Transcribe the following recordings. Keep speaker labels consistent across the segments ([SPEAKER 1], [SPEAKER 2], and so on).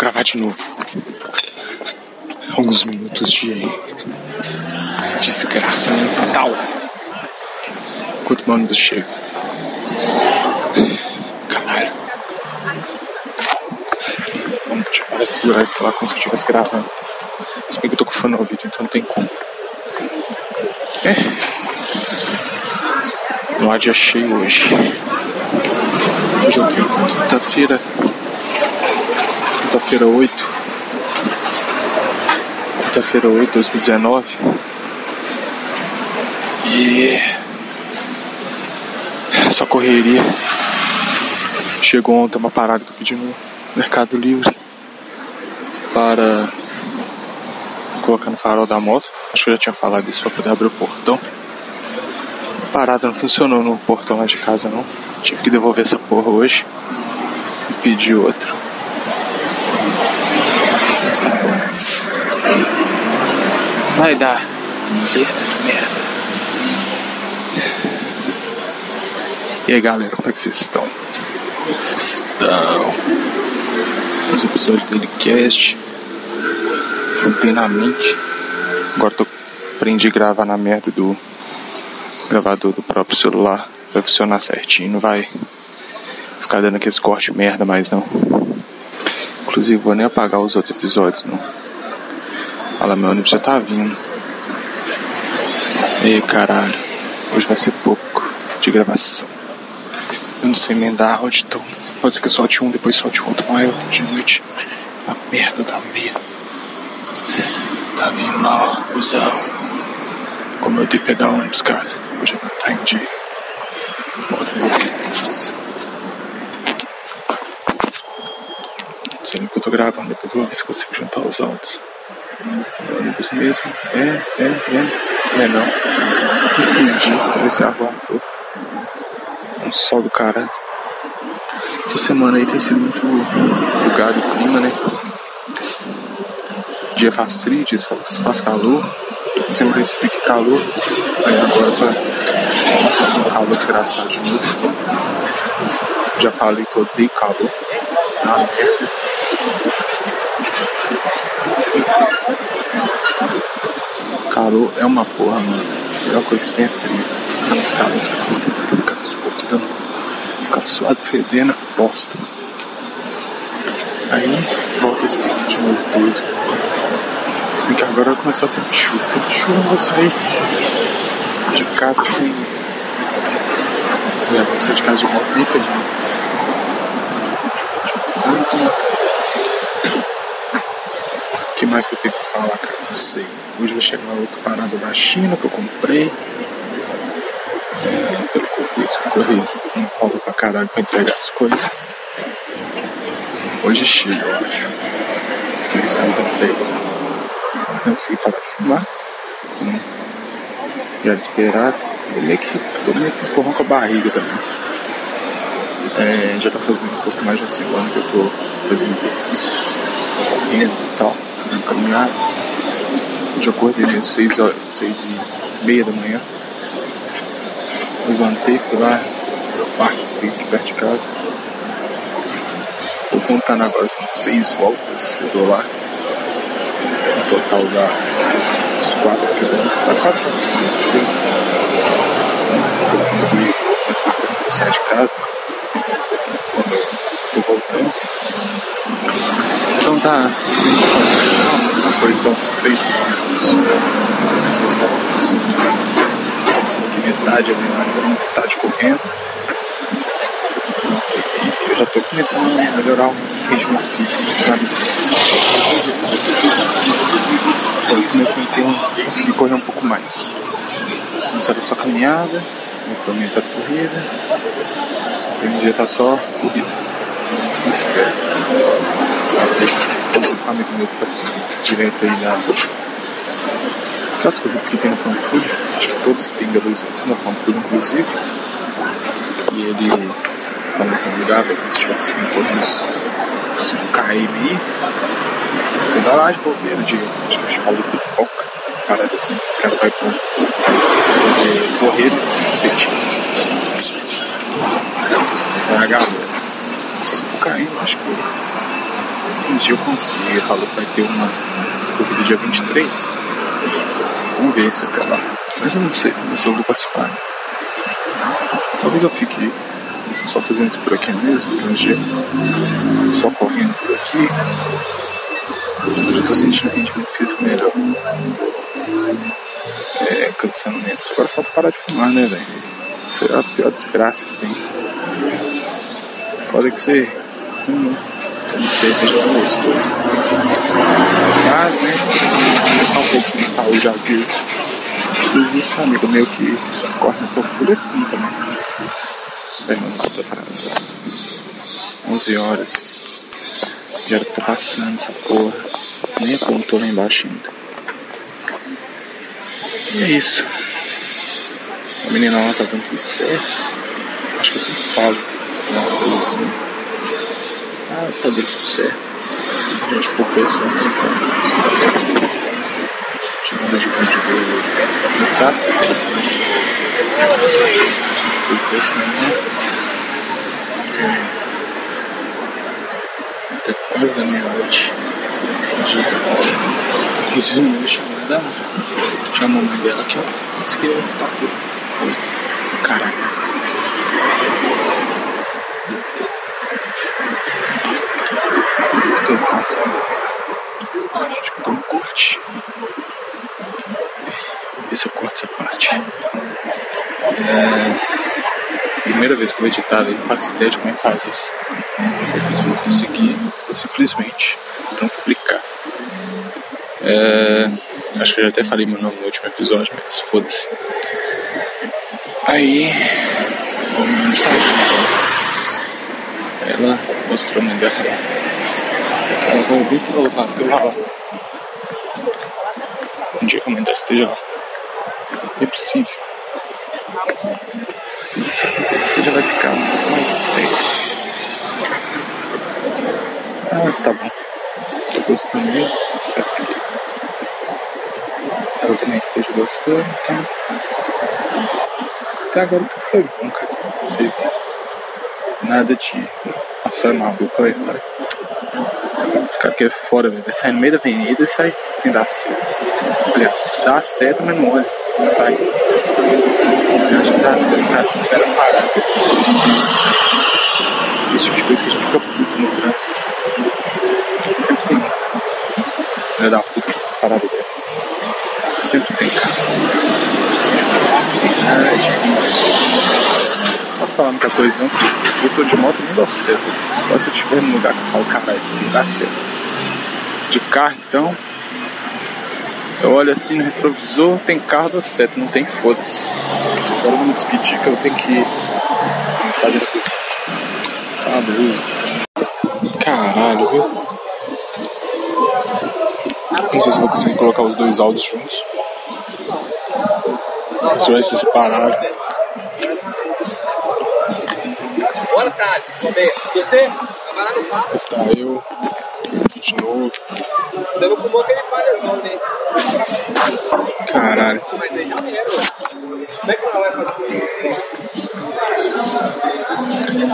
[SPEAKER 1] gravar de novo. Alguns minutos de desgraça mental. Enquanto o ônibus chega. Caralho. Vamos parar de segurar esse lá como se eu estivesse gravando. Se bem que eu tô com fone no ouvido, então não tem como. É. No ar dia cheio hoje. Hoje é o quê? Quinta-feira. Quinta-feira 8. Quinta-feira 8, 2019. E. Só correria. Chegou ontem uma parada que eu pedi no Mercado Livre para colocar no farol da moto. Acho que eu já tinha falado isso para poder abrir o portão. A parada não funcionou no portão lá de casa não. Tive que devolver essa porra hoje e pedir outro. Vai dar certo essa merda. E aí galera, como é que vocês estão? Como é que vocês estão? Os episódios do Cast fui plenamente. Agora tô aprendi a gravar na merda do gravador do próprio celular. Vai funcionar certinho, não vai ficar dando aqueles cortes merda mais não. Inclusive vou nem apagar os outros episódios não. Fala meu ônibus já tá vindo. Ei caralho, hoje vai ser pouco de gravação. Eu não sei emendar áudio, então pode ser que eu solte um, depois solte outro maior de noite. A merda da meia. Tá vindo lá, ó, busão. Como eu dei pegar ônibus, cara. Hoje eu não tá em dia. Bota. Sei que eu tô gravando, depois eu vou ver se consigo juntar os áudios. É ônibus mesmo? É, é, é. É não. Que fingi, talvez a rua ator. Um sol do cara. Essa semana aí tem sido muito bugado o clima, né? dia faz frio, dia faz, calor, sempre faz frio calor, aí agora tá passando um calor desgraçado de novo. Já falei que eu odeio calor, uma merda. Calor é uma porra, mano. A melhor coisa que tem é frio. Ficar nesse calor desgraçado, ficar suportando, ficar suado, fedendo, bosta. Aí volta esse tempo de novo tudo. Se bem que agora vai começar a ter chuva. Tem chuva, eu vou sair de casa sem. Eu vou sair de casa de moto nem ferrando. O que mais que eu tenho pra falar, cara? Não sei. Hoje vai chegar outra parada da China que eu comprei. É, pelo correio, o correio enrola pra caralho pra entregar as coisas. Hoje chega, eu acho. Que ele saiu da entrega não consegui parar de fumar. Hum. Já desesperado. Tô meio que, tô meio que empurrão com a barriga também. É, já tá fazendo um pouco mais de uma semana que eu tô fazendo exercício, correndo e tal, Hoje eu acordei mesmo 6 horas, 6 e meia da manhã. Levantei, fui lá no parque que tem aqui perto de casa. Tô contando agora, são seis voltas que eu dou lá total dá uns 4 quilômetros, dá quase 4 quilômetros aqui. Mais pra frente eu de casa. Quando eu. Então tá. Foi então uns 3 quilômetros nessas voltas. Sendo que metade ali na metade correndo. Eu já tô começando a melhorar o ritmo aqui, sabe? Eu comecei a conseguir correr um pouco mais. Antes era só caminhada, foi aumentar a corrida. Hoje em dia tá só corrida. Espera. Esse amigo meu que participa direto aí. Aquelas corridas que tem no Pampulha, acho que todos que tem da Luiz no Pampulha, inclusive. E ele falou que lugar, velho, se tivesse uns 5 km aí você vai lá de bobeira de, acho que chamado pipoca, parada assim, esse cara vai pro, de correr assim, competindo. É a galera. 5 km, acho que Um dia eu consigo. Falou que vai ter uma corrida dia 23. Vamos ver se até lá. Mas eu não sei se eu vou participar. Né? Talvez eu fique só fazendo isso por aqui mesmo, um dia só correndo por aqui. Eu já tô sentindo rendimento físico melhor. É, cansando menos. Agora falta parar de fumar, né, velho? Isso é a pior desgraça que tem. Foda que você. Hum, tem cerveja tão gostoso. Mas, né? Começar um pouco de saúde às vezes. E isso, amigo meu que corre um pouco por aqui também. Um passo atrás, 11 horas. Já tá passando essa porra. Nem apontou lá embaixo ainda. E é isso. A menina lá tá dando tudo certo. Acho que eu sempre falo uma coisa assim. Ah, está dando tudo certo. A gente ficou pensando, não tem como. Chamada de vídeo do WhatsApp. Ficou pensando, né? Até quase da meia-noite. Inclusive, me chamada Chama a mãe dela aqui, que tá tudo. Caraca. O que eu faço? Acho que eu dou um corte. Vê se eu corto essa parte. É... Primeira vez que eu vou editar, eu não faço ideia de como é que faz isso. Eu vou conseguir, vou simplesmente não publicar. É... Acho que eu já até falei meu nome no último episódio, mas foda-se. Aí. Ela mostrou a mãe dela. Ela falou bem que fica lá. Um dia que a mãe dela esteja lá. É possível. Se isso acontecer, já vai ficar um pouco mais sério. Ah, mas tá bom. Tô gostando mesmo. Espero que ela também esteja gostando, então. Até agora tudo foi bom, cara. Não teve nada de. Nossa, é maluco, olha, olha. Esse cara aqui é fora, velho. Vai sair no meio da avenida e sai sem dar certo. Aliás, dá certo, mas não olha. Sai. Eu acho que dá certo, esse cara não era parar. Esse tipo de coisa que a gente fica puto no trânsito. Sempre tem. Filha da puta, essas paradas dessas. Sempre tem, cara. Ah, é difícil. Posso falar muita coisa, não. Eu tô de moto nem dou certo. Só se eu estiver num lugar que eu falo, caralho, tem que dar certo. De carro, então. Eu olho assim no retrovisor, tem carro, dou certo. Não tem, foda-se. Agora eu vou me despedir que eu tenho que entrar do Falou. Caralho, viu? Não sei se vou conseguir colocar os dois áudios juntos. Se vai se separar.
[SPEAKER 2] Você?
[SPEAKER 1] Está eu de novo.
[SPEAKER 2] Você não fumou aquele palha não, né?
[SPEAKER 1] Caralho.
[SPEAKER 2] Mas aí já dinheiro. Como é que ela vai fazer?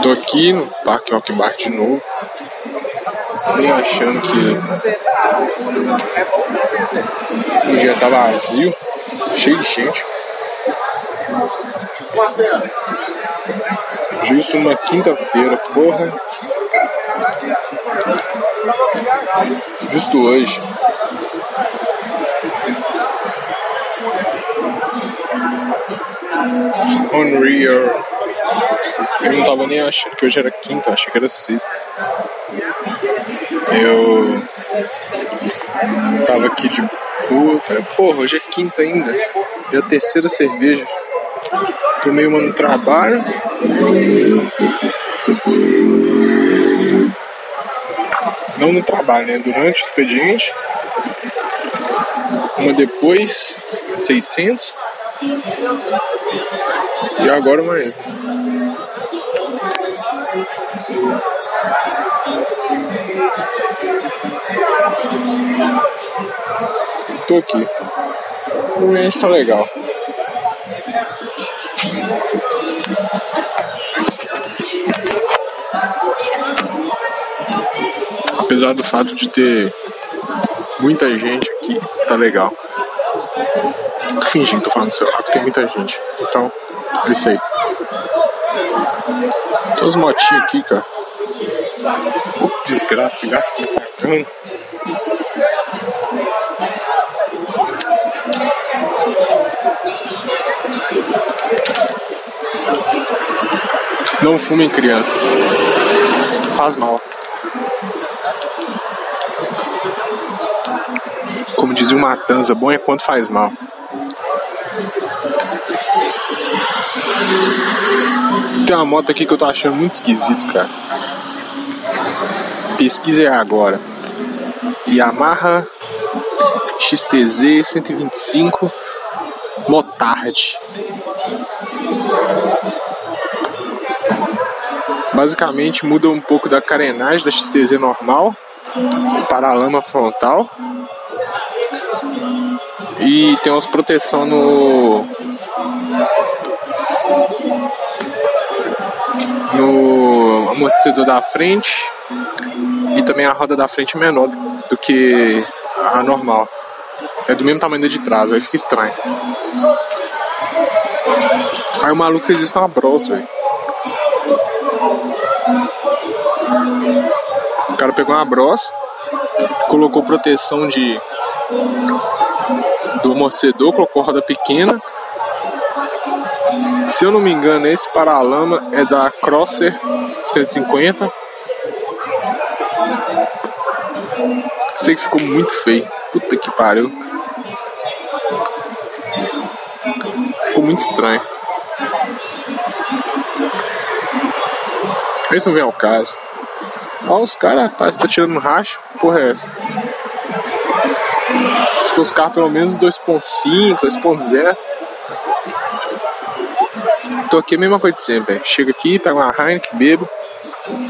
[SPEAKER 1] Tô aqui no Parque Rock Bar de novo. Bem achando que o dia tá vazio, cheio de gente. Justo uma quinta-feira, porra. Justo hoje. Unreal. Eu não tava nem achando que hoje era quinta, achei que era sexta. Eu tava aqui de boa, falei, porra, hoje é quinta ainda. É a terceira cerveja. Tomei uma no trabalho. Não no trabalho, né? Durante o expediente. Uma depois, 600. E agora mais. Tô aqui. O ambiente tá legal. Apesar do fato de ter muita gente aqui, tá legal. Tô fingindo, tô falando no celular, porque tem muita gente. Então, é isso aí. Tem uns motinhos aqui, cara. Oh, desgraça, gato tá atacando. Não fumem crianças. Faz mal. Como dizia o Matanza, bom é quando faz mal. Tem uma moto aqui que eu tô achando muito esquisito, cara. Pesquisa agora. Yamaha XTZ 125 Motard. Basicamente muda um pouco da carenagem da XTZ normal para a lama frontal. E tem umas proteção no no amortecedor da frente e também a roda da frente é menor do que a normal. É do mesmo tamanho da de trás, aí fica estranho. Aí o maluco fez isso numa broça, velho. O cara pegou uma broça, colocou proteção de do amortecedor, colocou roda pequena. Se eu não me engano, esse paralama é da Crosser 150. Sei que ficou muito feio. Puta que pariu. Ficou muito estranho. Esse não vem ao caso. Olha os caras, rapaz, tá tirando racha. Porra é essa? Se fosse carro pelo menos 2.5, 2.0. Tô aqui a mesma coisa de sempre, véio. Chego aqui, pego uma Heineken, bebo,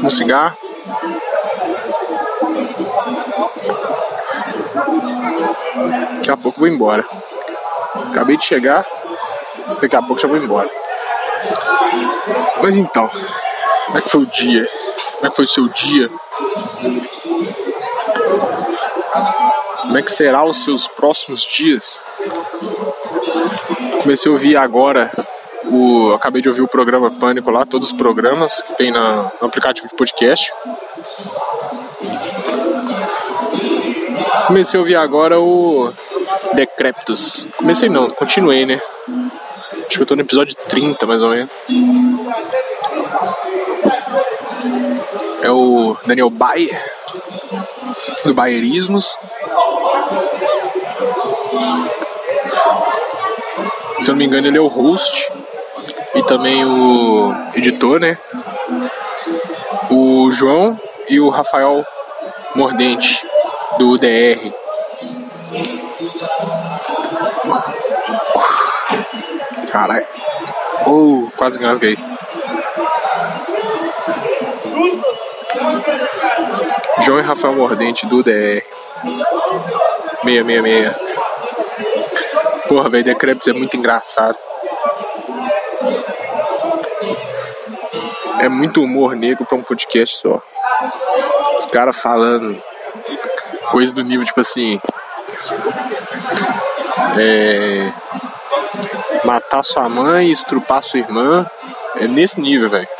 [SPEAKER 1] um cigarro. Daqui a pouco vou embora. Acabei de chegar, daqui a pouco já vou embora. Mas então, como é que foi o dia? Como é que foi o seu dia? Como é que será os seus próximos dias? Comecei a ouvir agora o, acabei de ouvir o programa Pânico lá, todos os programas que tem na, no aplicativo de podcast. Comecei a ouvir agora o Decreptus. Comecei não, continuei, né? Acho que eu tô no episódio 30, mais ou menos. É o Daniel Bayer, do Bayerismos. Se eu não me engano, ele é o host e também o editor, né? O João e o Rafael Mordente, do UDR. Caralho. Oh, quase engasguei. João e Rafael Mordente do UDR. 666. Porra, velho, Decrepes é muito engraçado. É muito humor negro pra um podcast só. Os caras falando coisa do nível tipo assim. É, matar sua mãe, estrupar sua irmã. É nesse nível, velho.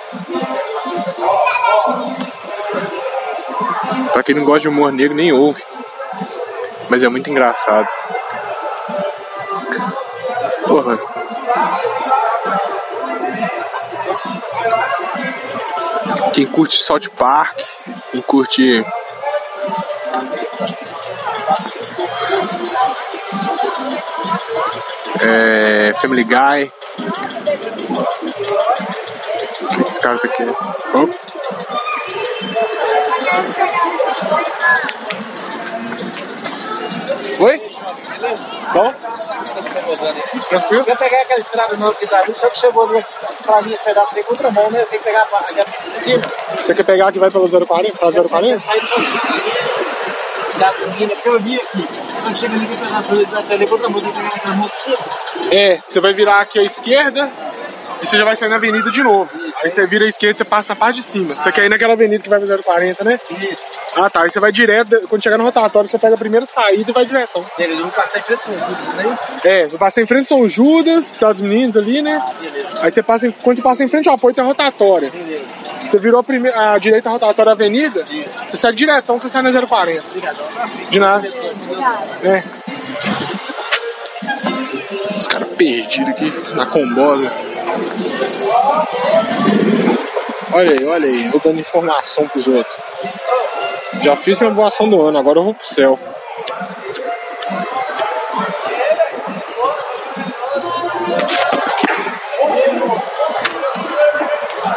[SPEAKER 1] Quem não gosta de humor negro, nem ouve. Mas é muito engraçado. Porra. Quem curte South Park, quem curte é, Family Guy. Esse cara tá aqui. Oh. Tranquilo?
[SPEAKER 2] Eu pegar aquela estrada nova que está ali, só que chegou ali pra mim esse pedaço de contramão, né? Eu tenho que pegar a de cima.
[SPEAKER 1] Você quer pegar que vai pelo 040? Pra 040?
[SPEAKER 2] Sai de São Cidadezinha, porque eu vi aqui. Quando chega ali no pedaço da tele, contramão, tem que pegar aquela mão de cima.
[SPEAKER 1] É, você vai virar aqui à esquerda e você já vai sair na avenida de novo.
[SPEAKER 2] Isso.
[SPEAKER 1] Aí você vira à esquerda, você passa na parte de cima. Você quer ir naquela avenida que vai pro 040, né?
[SPEAKER 2] Isso.
[SPEAKER 1] Ah, tá. Aí você vai direto, quando chegar no rotatório, você pega a primeira saída e vai diretão.
[SPEAKER 2] Beleza, eu vou passar em frente São Judas, não é isso?
[SPEAKER 1] É, você passa em frente São Judas, Estados Unidos ali, né?
[SPEAKER 2] Beleza.
[SPEAKER 1] Aí você passa, em- quando você passa em frente ao apoio, tem a rotatória.
[SPEAKER 2] Beleza.
[SPEAKER 1] Você virou a, prime- a direita a rotatória da avenida,
[SPEAKER 2] Isso.
[SPEAKER 1] você segue diretão, você sai na 040.
[SPEAKER 2] Obrigadão.
[SPEAKER 1] De nada.
[SPEAKER 2] Pessoal,
[SPEAKER 1] É. Os caras perdidos aqui na combosa. Olha aí, olha aí, eu dando informação pros outros. Já fiz minha boa ação do ano, agora eu vou pro céu.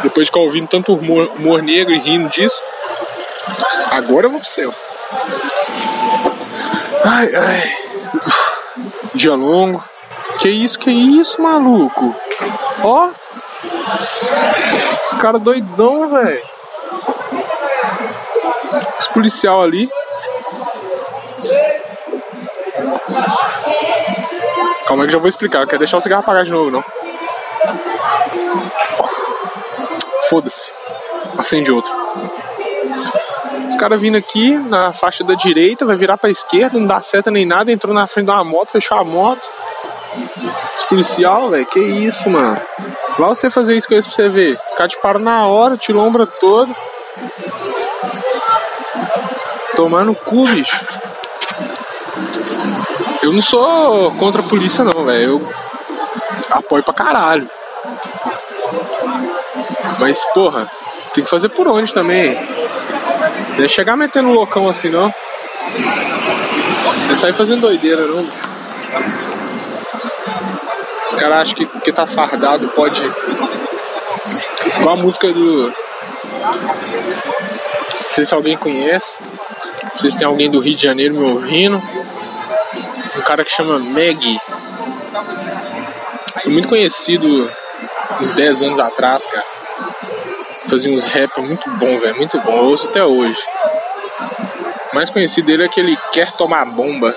[SPEAKER 1] Depois de ficar ouvindo tanto humor, humor negro e rindo disso, agora eu vou pro céu. Ai, ai. Dia longo. Que isso, que isso, maluco? Ó. Os caras doidão, velho. Os policial ali. Calma que já vou explicar. Não quero deixar o cigarro apagar de novo, não. Foda-se. Acende outro. Os caras vindo aqui na faixa da direita, vai virar pra esquerda, não dá seta nem nada, entrou na frente de uma moto, fechou a moto. Os policial, velho, que isso, mano. Lá você fazer isso com eles pra você ver. Os caras te param na hora, o ombro todo. Tomando cu, bicho. Eu não sou contra a polícia, não, velho. Eu apoio pra caralho. Mas, porra, tem que fazer por onde também. Não é chegar metendo loucão assim, não. Não é sair fazendo doideira, não. Os caras acham que, que tá fardado pode. Igual a música do. Não sei se alguém conhece. Não sei se tem alguém do Rio de Janeiro me ouvindo. Um cara que chama Meg. Foi muito conhecido uns 10 anos atrás, cara. Fazia uns rap muito bom, velho. Muito bom. Eu ouço até hoje. O mais conhecido dele é que ele quer tomar bomba.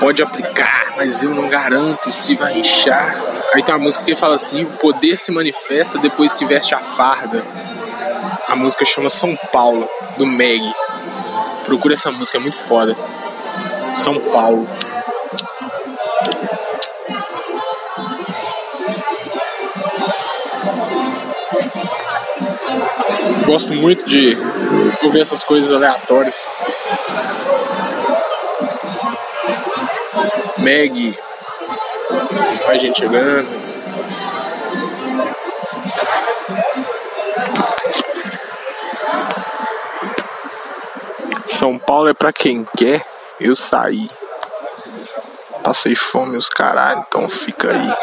[SPEAKER 1] Pode aplicar, mas eu não garanto se vai inchar. Aí tem uma música que fala assim: o poder se manifesta depois que veste a farda. A música chama São Paulo, do Meg. Procura essa música, é muito foda. São Paulo. Gosto muito de ouvir essas coisas aleatórias. Meg. Mais gente chegando. São Paulo é pra quem quer. Eu saí. Passei fome os caralho, então fica aí.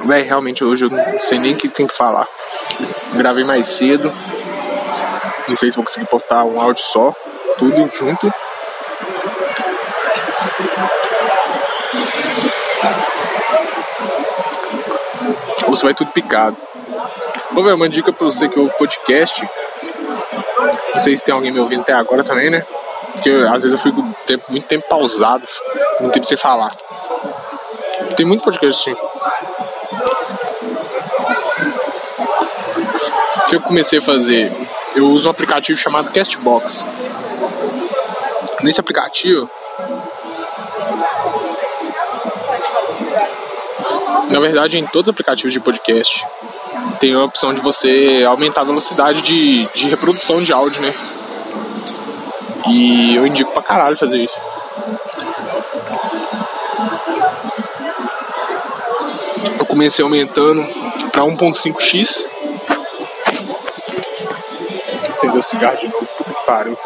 [SPEAKER 1] Véi, realmente hoje eu não sei nem o que tem que falar. Gravei mais cedo. Não sei se vou conseguir postar um áudio só. Tudo junto. Se vai tudo picado. Vou ver uma dica pra você que ouve podcast. Não sei se tem alguém me ouvindo até agora também, né? Porque às vezes eu fico tempo- muito tempo pausado, muito tempo sem falar. Tem muito podcast assim. O que eu comecei a fazer? Eu uso um aplicativo chamado Castbox. Nesse aplicativo, na verdade, em todos os aplicativos de podcast, tem a opção de você aumentar a velocidade de, de reprodução de áudio, né? E eu indico pra caralho fazer isso. Eu comecei aumentando pra 1.5x. Acendeu o cigarro de novo, puta que pariu.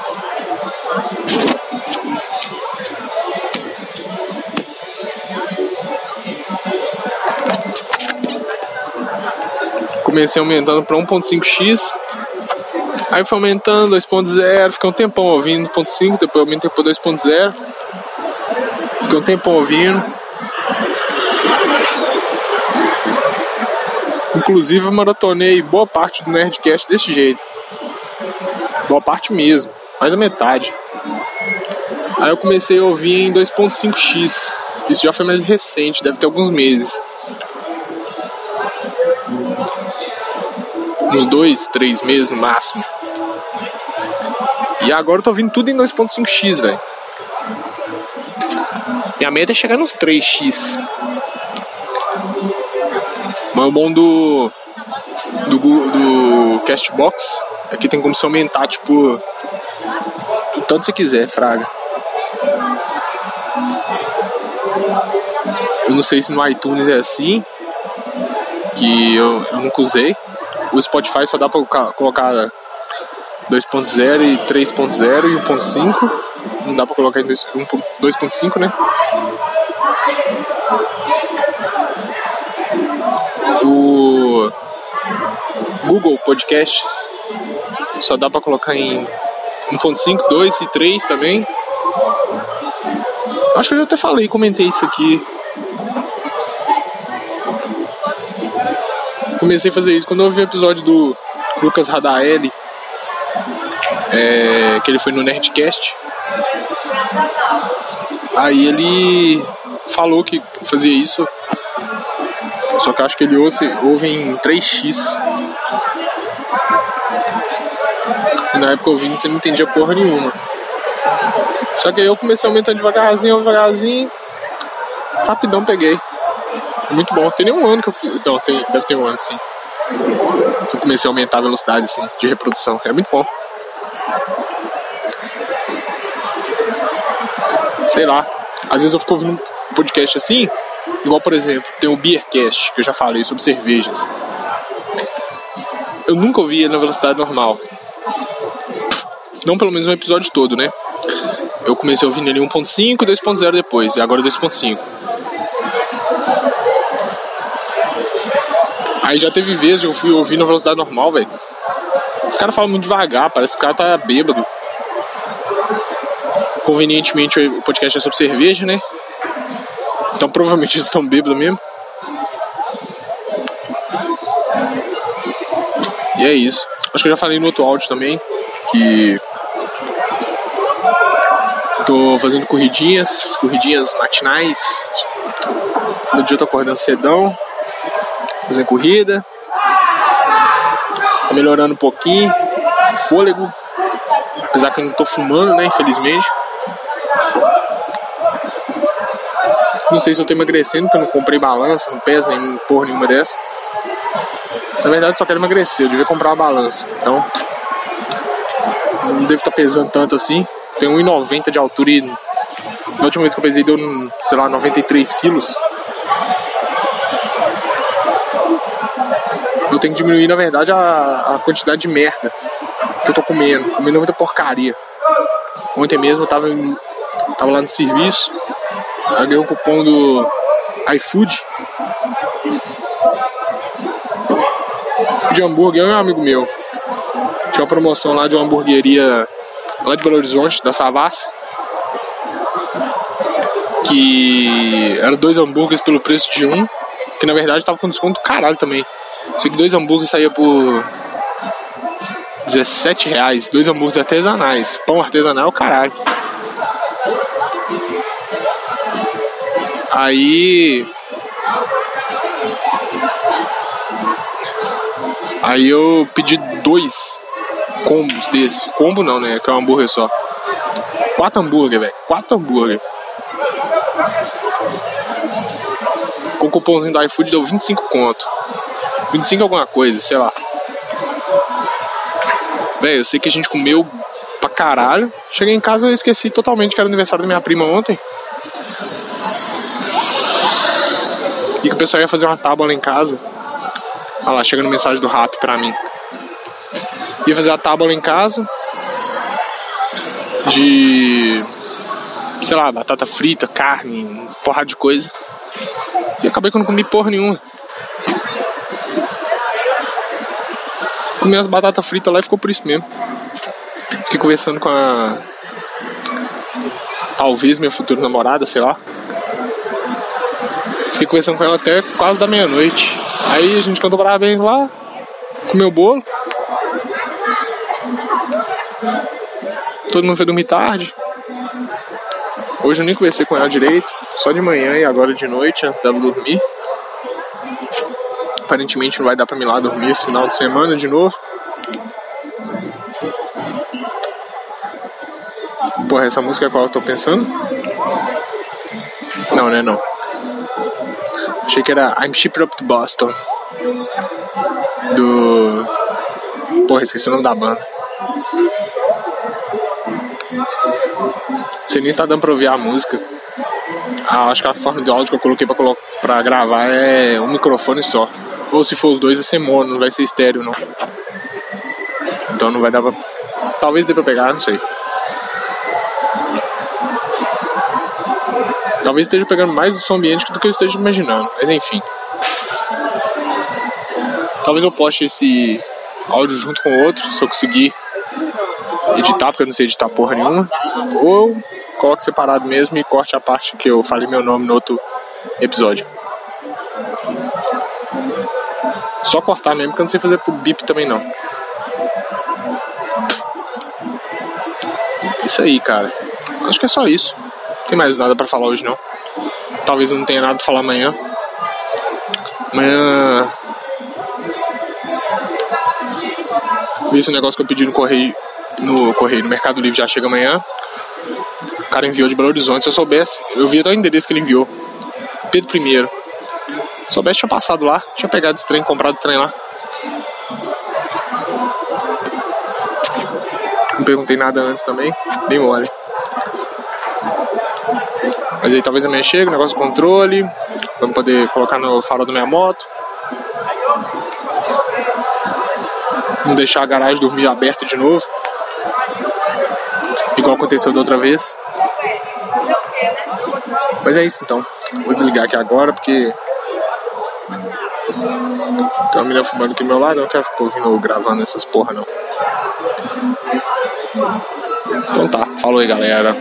[SPEAKER 1] Comecei aumentando pra 1.5x. Aí foi aumentando 2.0, fiquei um tempão ouvindo 1.5, depois aumentei pra 2.0. Fiquei um tempão ouvindo. Inclusive eu maratonei boa parte do Nerdcast desse jeito. Boa parte mesmo, mais da metade. Aí eu comecei a ouvir em 2.5x. Isso já foi mais recente, deve ter alguns meses. Uns dois, três meses no máximo. E agora eu tô vindo tudo em 2.5x, velho. Minha meta é chegar nos 3x. Mas o bom do, do, do Castbox é que tem como se aumentar, tipo, o tanto você quiser, fraga. Eu não sei se no iTunes é assim, que eu, eu nunca usei. O Spotify só dá pra colocar 2.0 e 3.0 e 1.5. Não dá pra colocar em 2.5, né? O Google Podcasts só dá pra colocar em 1.5, 2 e 3 também. Acho que eu já até falei, comentei isso aqui. Comecei a fazer isso quando eu ouvi o episódio do Lucas Radaeli, é, que ele foi no Nerdcast. Aí ele falou que fazia isso, só que acho que ele ouve, ouve em 3x. E na época vi, você não entendia porra nenhuma. Só que aí eu comecei aumentando devagarzinho, devagarzinho. Rapidão peguei. Muito bom. Tem nem um ano que eu fiz. Não, tem, deve ter um ano, sim. Eu comecei a aumentar a velocidade, assim, de reprodução. É muito bom. Sei lá. Às vezes eu fico ouvindo um podcast assim, igual por exemplo, tem o Beercast, que eu já falei sobre cervejas. Eu nunca ouvi ele na velocidade normal. Não pelo menos um episódio todo, né? Eu comecei ouvindo ele 1.5 e 2.0 depois, e agora 2.5. Aí já teve vezes eu fui ouvir na velocidade normal, velho. Os caras falam muito devagar, parece que o cara tá bêbado. Convenientemente o podcast é sobre cerveja, né? Então provavelmente eles estão bêbados mesmo. E é isso. Acho que eu já falei no outro áudio também que tô fazendo corridinhas, corridinhas matinais. No dia eu tô acordando cedão, fazendo corrida. Tá melhorando um pouquinho, fôlego. Apesar que eu não tô fumando, né, infelizmente. Não sei se eu tô emagrecendo, porque eu não comprei balança, não peso nem porra nenhuma dessa. Na verdade, eu só quero emagrecer, eu devia comprar uma balança. Então, não devo estar tá pesando tanto assim. Tenho 1,90 de altura e na última vez que eu pesei deu, sei lá, 93 quilos. Eu tenho que diminuir, na verdade, a, a quantidade de merda que eu tô comendo. Comendo muita porcaria. Ontem mesmo eu tava, tava lá no serviço, eu ganhei um cupom do iFood. De hambúrguer, é um amigo meu. Tinha uma promoção lá de uma hamburgueria lá de Belo Horizonte, da Savassi. Que era dois hambúrgueres pelo preço de um. Que na verdade tava com desconto caralho também. Sei que dois hambúrgueres saía por 17 reais. Dois hambúrgueres artesanais. Pão artesanal caralho. Aí. Aí eu pedi dois combos desse. Combo não, né? Que é um hambúrguer só. Quatro hambúrguer, velho. Quatro hambúrguer. Com o cupomzinho do iFood deu 25 conto. 25 alguma coisa, sei lá. Velho, eu sei que a gente comeu pra caralho. Cheguei em casa e esqueci totalmente que era aniversário da minha prima ontem. E que o pessoal ia fazer uma tábua lá em casa. Olha lá, chegando mensagem do rap pra mim. Ia fazer a tábua lá em casa. De. Sei lá, batata frita, carne, porrada de coisa. E acabei que eu não comi porra nenhuma. Comi as batatas fritas lá e ficou por isso mesmo. Fiquei conversando com a. Talvez minha futura namorada, sei lá. Fiquei conversando com ela até quase da meia-noite. Aí a gente cantou parabéns lá, comeu bolo. Todo mundo foi dormir tarde. Hoje eu nem conversei com ela direito, só de manhã e agora de noite, antes dela dormir. Aparentemente não vai dar pra me ir lá dormir esse final de semana de novo. Porra, essa música é qual eu tô pensando? Não, né? Não. Achei que era I'm Shipped Up to Boston. Do. Porra, esqueci o nome da banda. Você nem está dando pra ouvir a música. Ah, acho que a forma de áudio que eu coloquei pra, pra gravar é um microfone só. Ou se for os dois vai ser mono, não vai ser estéreo não. Então não vai dar pra. Talvez dê pra pegar, não sei. Talvez esteja pegando mais do som ambiente do que eu esteja imaginando, mas enfim. Talvez eu poste esse áudio junto com outro, se eu conseguir editar, porque eu não sei editar porra nenhuma. Ou coloque separado mesmo e corte a parte que eu falei meu nome no outro episódio. Só cortar mesmo, porque eu não sei fazer bip também não. Isso aí, cara. Acho que é só isso. Não tem mais nada para falar hoje não. Talvez eu não tenha nada pra falar amanhã. Amanhã. Vi esse negócio que eu pedi no correio. No correio, no Mercado Livre já chega amanhã. O cara enviou de Belo Horizonte. Se eu soubesse, eu vi até o endereço que ele enviou. Pedro I. Se soubesse, tinha passado lá. Tinha pegado esse trem, comprado esse trem lá. Não perguntei nada antes também. Dei mole. Mas aí talvez amanhã chegue, negócio do controle. Vamos poder colocar no farol da minha moto. Não deixar a garagem dormir aberta de novo. Igual aconteceu da outra vez. Mas é isso então. Vou desligar aqui agora porque. Tem uma menina fumando aqui do meu lado, eu não quero ficar ouvindo ou gravando essas porra não. Então tá, falou aí galera.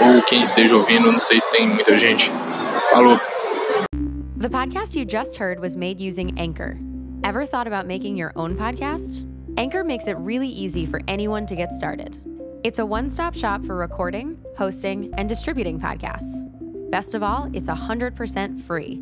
[SPEAKER 1] Ou quem esteja ouvindo, não sei se tem muita gente. Falou.
[SPEAKER 3] The podcast you just heard was made using Anchor. Ever thought about making your own podcast? Anchor makes it really easy for anyone to get started. It's a one stop shop for recording, hosting, and distributing podcasts. Best of all, it's 100% free.